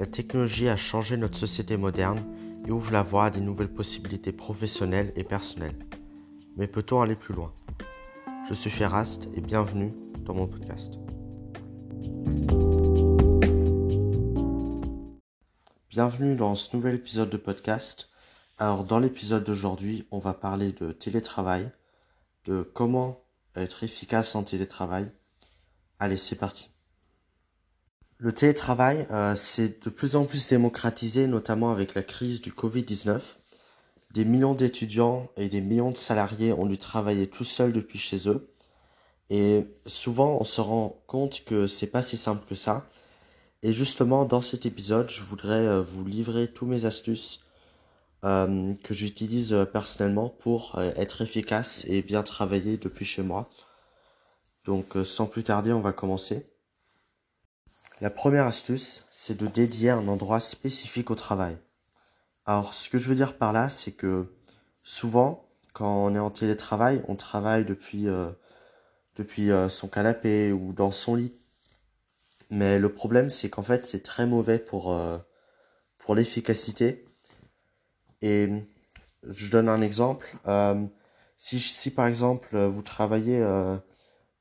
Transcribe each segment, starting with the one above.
La technologie a changé notre société moderne et ouvre la voie à des nouvelles possibilités professionnelles et personnelles. Mais peut-on aller plus loin? Je suis Ferrast et bienvenue dans mon podcast. Bienvenue dans ce nouvel épisode de podcast. Alors dans l'épisode d'aujourd'hui, on va parler de télétravail, de comment être efficace en télétravail. Allez, c'est parti. Le télétravail, euh, c'est de plus en plus démocratisé, notamment avec la crise du Covid-19. Des millions d'étudiants et des millions de salariés ont dû travailler tout seuls depuis chez eux. Et souvent, on se rend compte que c'est pas si simple que ça. Et justement, dans cet épisode, je voudrais euh, vous livrer tous mes astuces euh, que j'utilise personnellement pour être efficace et bien travailler depuis chez moi. Donc, sans plus tarder, on va commencer. La première astuce, c'est de dédier un endroit spécifique au travail. Alors, ce que je veux dire par là, c'est que souvent, quand on est en télétravail, on travaille depuis, euh, depuis euh, son canapé ou dans son lit. Mais le problème, c'est qu'en fait, c'est très mauvais pour, euh, pour l'efficacité. Et je donne un exemple. si, si par exemple, vous travaillez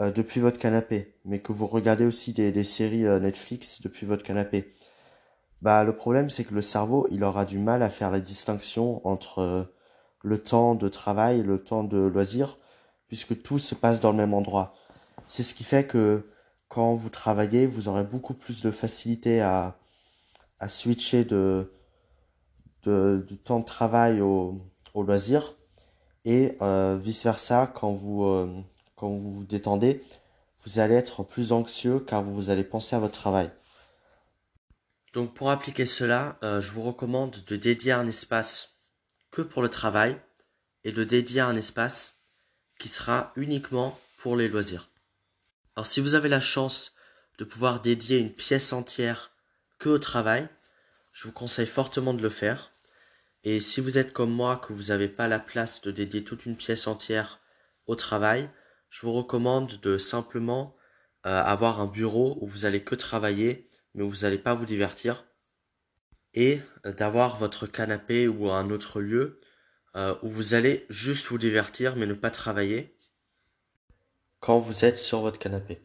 euh, depuis votre canapé, mais que vous regardez aussi des, séries euh, Netflix depuis votre canapé, bah le problème c'est que le cerveau il aura du mal à faire la distinction entre euh, le temps de travail et le temps de loisir, puisque tout se passe dans le même endroit. C'est ce qui fait que quand vous travaillez, vous aurez beaucoup plus de facilité à, à switcher de, de, du temps de travail au, au loisir et vice versa quand vous quand vous vous détendez, vous allez être plus anxieux car vous allez penser à votre travail. Donc pour appliquer cela, euh, je vous recommande de dédier un espace que pour le travail et de dédier un espace qui sera uniquement pour les loisirs. Alors si vous avez la chance de pouvoir dédier une pièce entière que au travail, je vous conseille fortement de le faire. Et si vous êtes comme moi, que vous n'avez pas la place de dédier toute une pièce entière au travail, je vous recommande de simplement euh, avoir un bureau où vous allez que travailler, mais où vous n'allez pas vous divertir, et euh, d'avoir votre canapé ou un autre lieu euh, où vous allez juste vous divertir, mais ne pas travailler quand vous êtes sur votre canapé.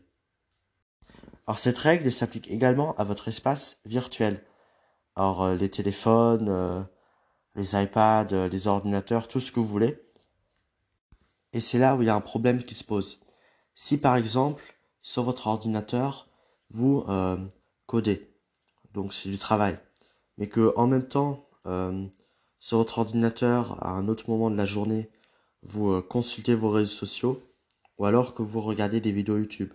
Alors cette règle s'applique également à votre espace virtuel. Alors les téléphones, les iPads, les ordinateurs, tout ce que vous voulez. Et c'est là où il y a un problème qui se pose. Si par exemple, sur votre ordinateur, vous euh, codez, donc c'est du travail, mais que en même temps, euh, sur votre ordinateur, à un autre moment de la journée, vous euh, consultez vos réseaux sociaux, ou alors que vous regardez des vidéos YouTube.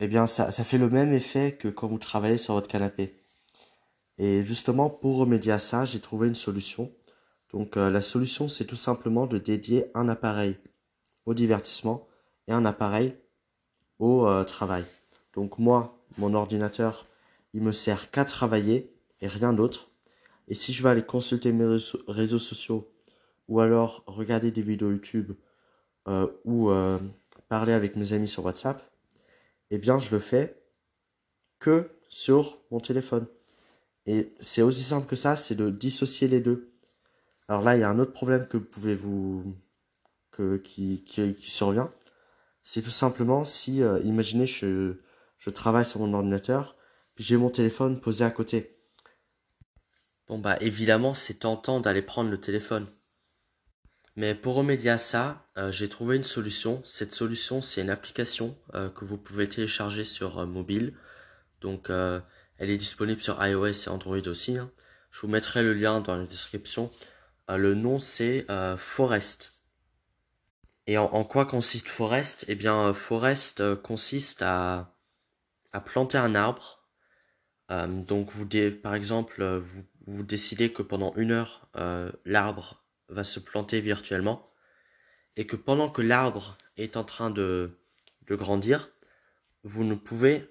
Eh bien, ça, ça fait le même effet que quand vous travaillez sur votre canapé. Et justement, pour remédier à ça, j'ai trouvé une solution donc euh, la solution, c'est tout simplement de dédier un appareil au divertissement et un appareil au euh, travail. Donc moi, mon ordinateur, il me sert qu'à travailler et rien d'autre. Et si je veux aller consulter mes réseaux, sociaux ou alors regarder des vidéos YouTube euh, ou parler avec mes amis sur WhatsApp, eh bien je le fais que sur mon téléphone. Et c'est aussi simple que ça, c'est de dissocier les deux. Alors là, il y a un autre problème que pouvez vous que, qui, qui, qui survient. C'est tout simplement si, euh, imaginez, je, je travaille sur mon ordinateur, puis j'ai mon téléphone posé à côté. Bon bah évidemment, c'est tentant d'aller prendre le téléphone. Mais pour remédier à ça, euh, j'ai trouvé une solution. Cette solution, c'est une application euh, que vous pouvez télécharger sur mobile. Donc, elle est disponible sur iOS et Android aussi. Hein. Je vous mettrai le lien dans la description. Euh, le nom c'est euh, Forest. Et en, quoi consiste Forest? Eh bien, euh, Forest consiste à, à planter un arbre. donc, vous, par exemple, vous, vous, décidez que pendant une heure, l'arbre va se planter virtuellement. Et que pendant que l'arbre est en train de, de grandir, vous ne pouvez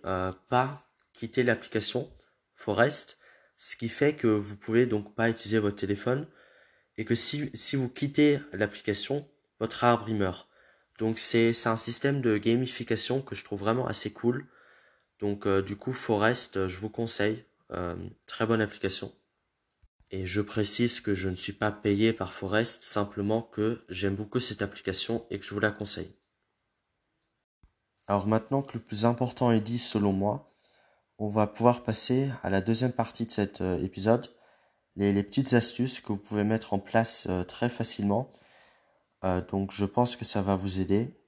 pas quitter l'application Forest. Ce qui fait que vous pouvez donc pas utiliser votre téléphone et que si, si vous quittez l'application, votre arbre il meurt. Donc c'est un système de gamification que je trouve vraiment assez cool. Donc euh, du coup Forest, euh, je vous conseille euh, très bonne application. Et je précise que je ne suis pas payé par Forest, simplement que j'aime beaucoup cette application et que je vous la conseille. Alors maintenant que le plus important est dit selon moi, on va pouvoir passer à la deuxième partie de cet euh, épisode, les, petites astuces que vous pouvez mettre en place euh, très facilement. Euh, donc je pense que ça va vous aider.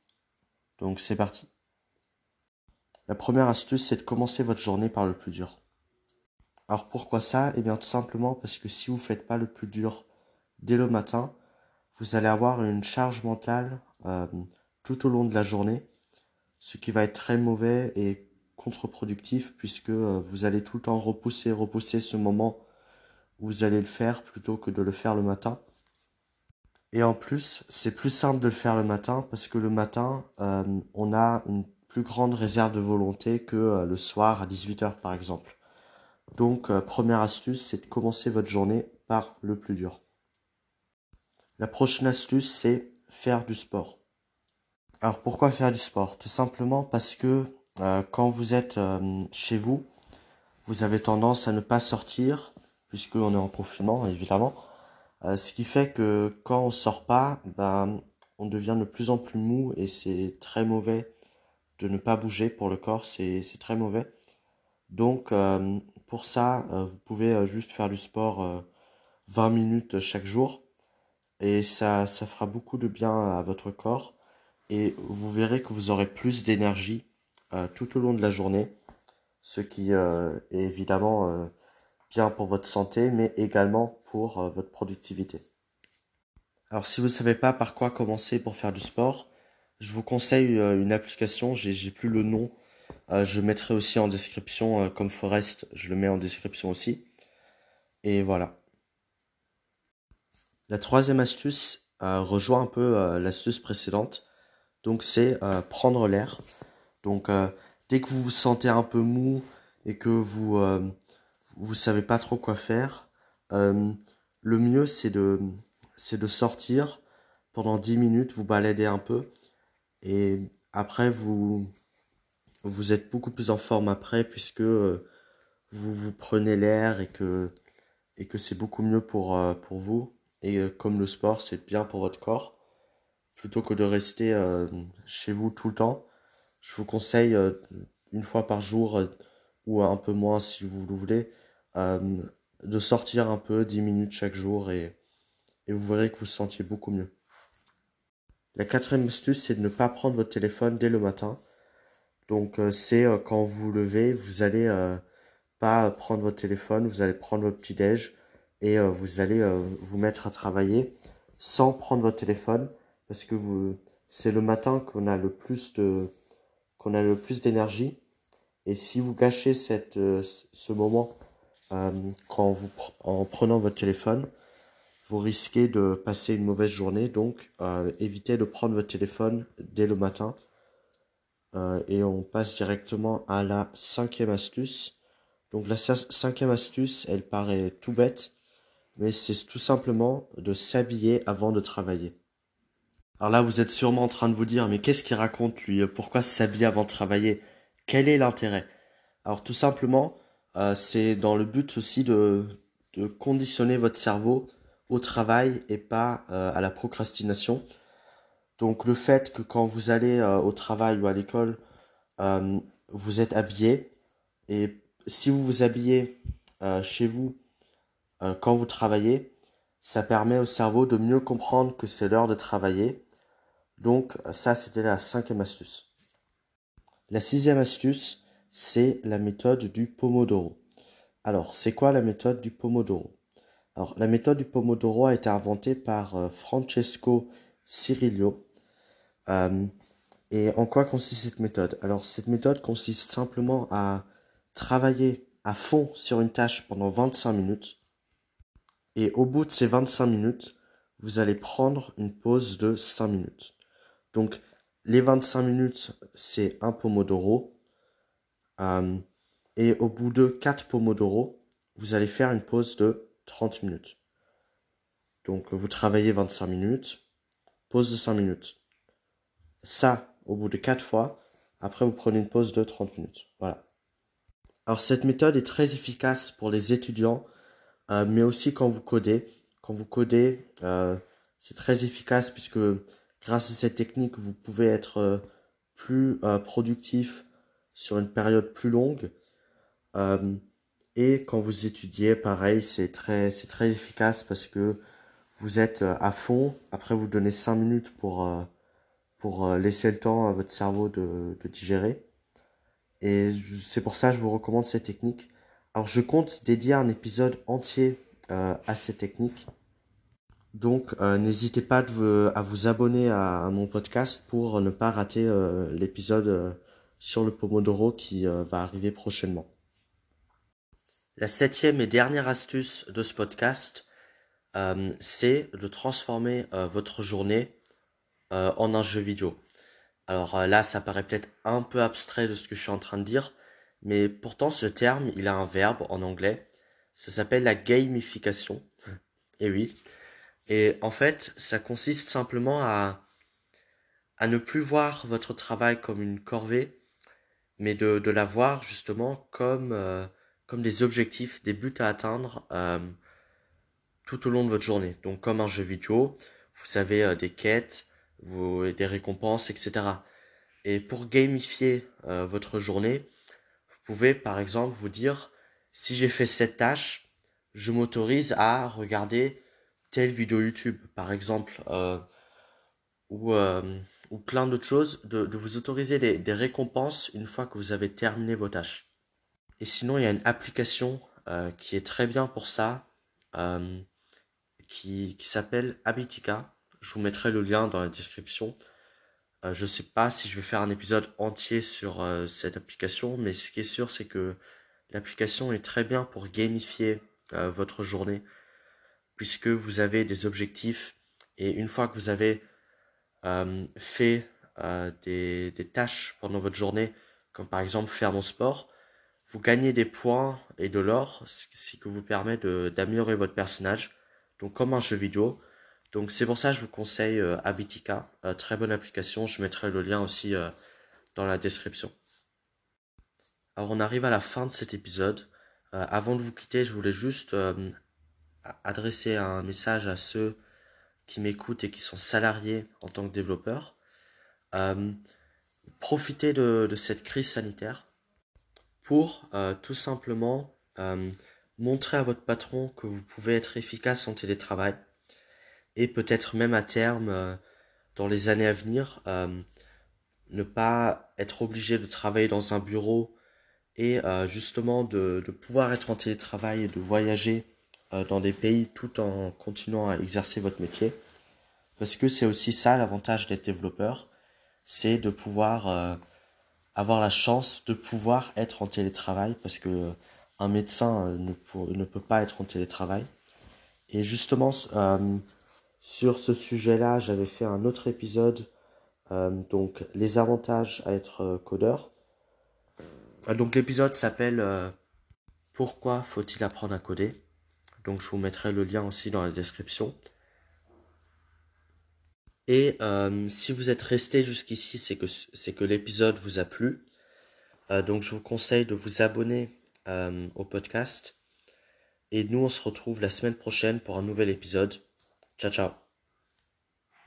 Donc c'est parti. La première astuce, c'est de commencer votre journée par le plus dur. Alors pourquoi ça? Eh bien tout simplement parce que si vous ne faites pas le plus dur dès le matin, vous allez avoir une charge mentale tout au long de la journée, ce qui va être très mauvais et contre-productif puisque euh, vous allez tout le temps repousser, repousser ce moment vous allez le faire plutôt que de le faire le matin. Et en plus, c'est plus simple de le faire le matin parce que le matin, euh, on a une plus grande réserve de volonté que euh, le soir à 18h par exemple. Donc, première astuce, c'est de commencer votre journée par le plus dur. La prochaine astuce, c'est faire du sport. Alors pourquoi faire du sport? Tout simplement parce que euh, quand vous êtes euh, chez vous, vous avez tendance à ne pas sortir, puisqu'on est en confinement, évidemment. Euh, ce qui fait que quand on sort pas, ben, on devient de plus en plus mou et c'est très mauvais de ne pas bouger pour le corps, c'est très mauvais. Donc pour ça, vous pouvez juste faire du sport 20 minutes chaque jour et ça, ça fera beaucoup de bien à votre corps et vous verrez que vous aurez plus d'énergie euh, tout au long de la journée, ce qui euh, est évidemment euh, bien pour votre santé, mais également pour votre productivité. Alors si vous ne savez pas par quoi commencer pour faire du sport, je vous conseille une application, j'ai plus le nom, je mettrai aussi en description comme Forest, je le mets en description aussi. Et voilà. La troisième astuce rejoint un peu l'astuce précédente, donc c'est prendre l'air. Donc euh, dès que vous vous sentez un peu mou et que vous euh, vous savez pas trop quoi faire, euh, le mieux c'est de c'est de sortir. Pendant 10 minutes, vous balader un peu. Et après vous vous êtes beaucoup plus en forme après puisque vous vous prenez l'air et que et que c'est beaucoup mieux pour pour vous. Et comme le sport c'est bien pour votre corps. Plutôt que de rester chez vous tout le temps je vous conseille euh, une fois par jour euh, ou un peu moins si vous le voulez euh, de sortir un peu 10 minutes chaque jour et, et vous verrez que vous vous sentiez beaucoup mieux. La quatrième astuce, c'est de ne pas prendre votre téléphone dès le matin. Donc c'est quand vous vous levez, vous allez pas prendre votre téléphone, vous allez prendre votre petit déj et vous allez vous mettre à travailler sans prendre votre téléphone parce que vous c'est le matin qu'on a le plus de qu'on a le plus d'énergie. Et si vous gâchez cette, euh, ce moment euh, quand vous, en prenant votre téléphone, vous risquez de passer une mauvaise journée. Donc, euh, évitez de prendre votre téléphone dès le matin. et on passe directement à la cinquième astuce. Donc, la cinquième astuce, elle paraît tout bête, mais c'est tout simplement de s'habiller avant de travailler. Alors là, vous êtes sûrement en train de vous dire, mais qu'est-ce qu'il raconte lui? Pourquoi s'habiller avant de travailler? Quel est l'intérêt? Alors tout simplement, euh, c'est dans le but aussi de, conditionner votre cerveau au travail et pas euh, à la procrastination. Donc le fait que quand vous allez euh, au travail ou à l'école, vous êtes habillé et si vous vous habillez chez vous quand vous travaillez, ça permet au cerveau de mieux comprendre que c'est l'heure de travailler donc ça, c'était la cinquième astuce. La sixième astuce, c'est la méthode du Pomodoro. Alors, c'est quoi la méthode du Pomodoro? Alors, la méthode du Pomodoro a été inventée par euh, Francesco Cirillo. Euh, et en quoi consiste cette méthode? Alors, cette méthode consiste simplement à travailler à fond sur une tâche pendant 25 minutes. Et au bout de ces 25 minutes, vous allez prendre une pause de 5 minutes. Donc, les 25 minutes, c'est un pomodoro. Euh, et au bout de 4 pomodoro, vous allez faire une pause de 30 minutes. Donc, vous travaillez 25 minutes, pause de 5 minutes. Ça, au bout de 4 fois, après, vous prenez une pause de 30 minutes. Voilà. Alors cette méthode est très efficace pour les étudiants, euh, mais aussi quand vous codez. Quand vous codez, euh, c'est très efficace puisque grâce à cette technique, vous pouvez être plus productif sur une période plus longue. et quand vous étudiez, pareil, c'est très, c'est très efficace parce que vous êtes à fond. Après, vous donnez 5 minutes pour, pour laisser le temps à votre cerveau de, de digérer. Et c'est pour ça que je vous recommande cette technique. Alors je compte dédier un épisode entier euh, à cette technique. Donc euh, n'hésitez pas à vous abonner à, mon podcast pour ne pas rater euh, l'épisode sur le Pomodoro qui va arriver prochainement. La septième et dernière astuce de ce podcast, c'est de transformer votre journée en un jeu vidéo. Alors euh, là, ça paraît peut-être un peu abstrait de ce que je suis en train de dire, mais pourtant ce terme, il a un verbe en anglais. Ça s'appelle la gamification. Et oui. Et en fait, ça consiste simplement à, à ne plus voir votre travail comme une corvée, mais de, de la voir justement comme, euh, comme des objectifs, des buts à atteindre euh, tout au long de votre journée. Donc comme un jeu vidéo, vous avez des quêtes, vous, des récompenses, etc. Et pour gamifier euh, votre journée, vous pouvez par exemple vous dire si j'ai fait cette tâche, je m'autorise à regarder telle vidéo YouTube, par exemple, euh, ou, euh, ou plein d'autres choses, de, de, vous autoriser des, des, récompenses une fois que vous avez terminé vos tâches. Et sinon, il y a une application qui est très bien pour ça, qui, qui s'appelle Habitica. Je vous mettrai le lien dans la description. Euh, je ne sais pas si je vais faire un épisode entier sur euh, cette application, mais ce qui est sûr, c'est que l'application est très bien pour gamifier euh, votre journée, puisque vous avez des objectifs et une fois que vous avez fait des, des, tâches pendant votre journée, comme par exemple faire mon sport, vous gagnez des points et de l'or, ce qui vous permet d'améliorer votre personnage. Donc comme un jeu vidéo, donc c'est pour ça que je vous conseille euh, Habitica, euh, très bonne application, je mettrai le lien aussi euh, dans la description. Alors on arrive à la fin de cet épisode. avant de vous quitter, je voulais juste adresser un message à ceux qui m'écoutent et qui sont salariés en tant que développeurs. profitez de, de, cette crise sanitaire pour tout simplement montrer à votre patron que vous pouvez être efficace en télétravail et peut-être même à terme, euh, dans les années à venir, euh, ne pas être obligé de travailler dans un bureau et euh, justement de, de, pouvoir être en télétravail et de voyager dans des pays tout en continuant à exercer votre métier. Parce que c'est aussi ça l'avantage d'être développeur, c'est de pouvoir avoir la chance de pouvoir être en télétravail parce que un médecin ne, ne peut pas être en télétravail. Et justement, sur ce sujet-là, j'avais fait un autre épisode, euh, donc les avantages à être euh, codeur. Euh, donc l'épisode s'appelle Pourquoi faut-il apprendre à coder? Donc je vous mettrai le lien aussi dans la description. Et si vous êtes resté jusqu'ici, c'est que, l'épisode vous a plu. donc je vous conseille de vous abonner au podcast. Et nous, on se retrouve la semaine prochaine pour un nouvel épisode. Ciao, ciao.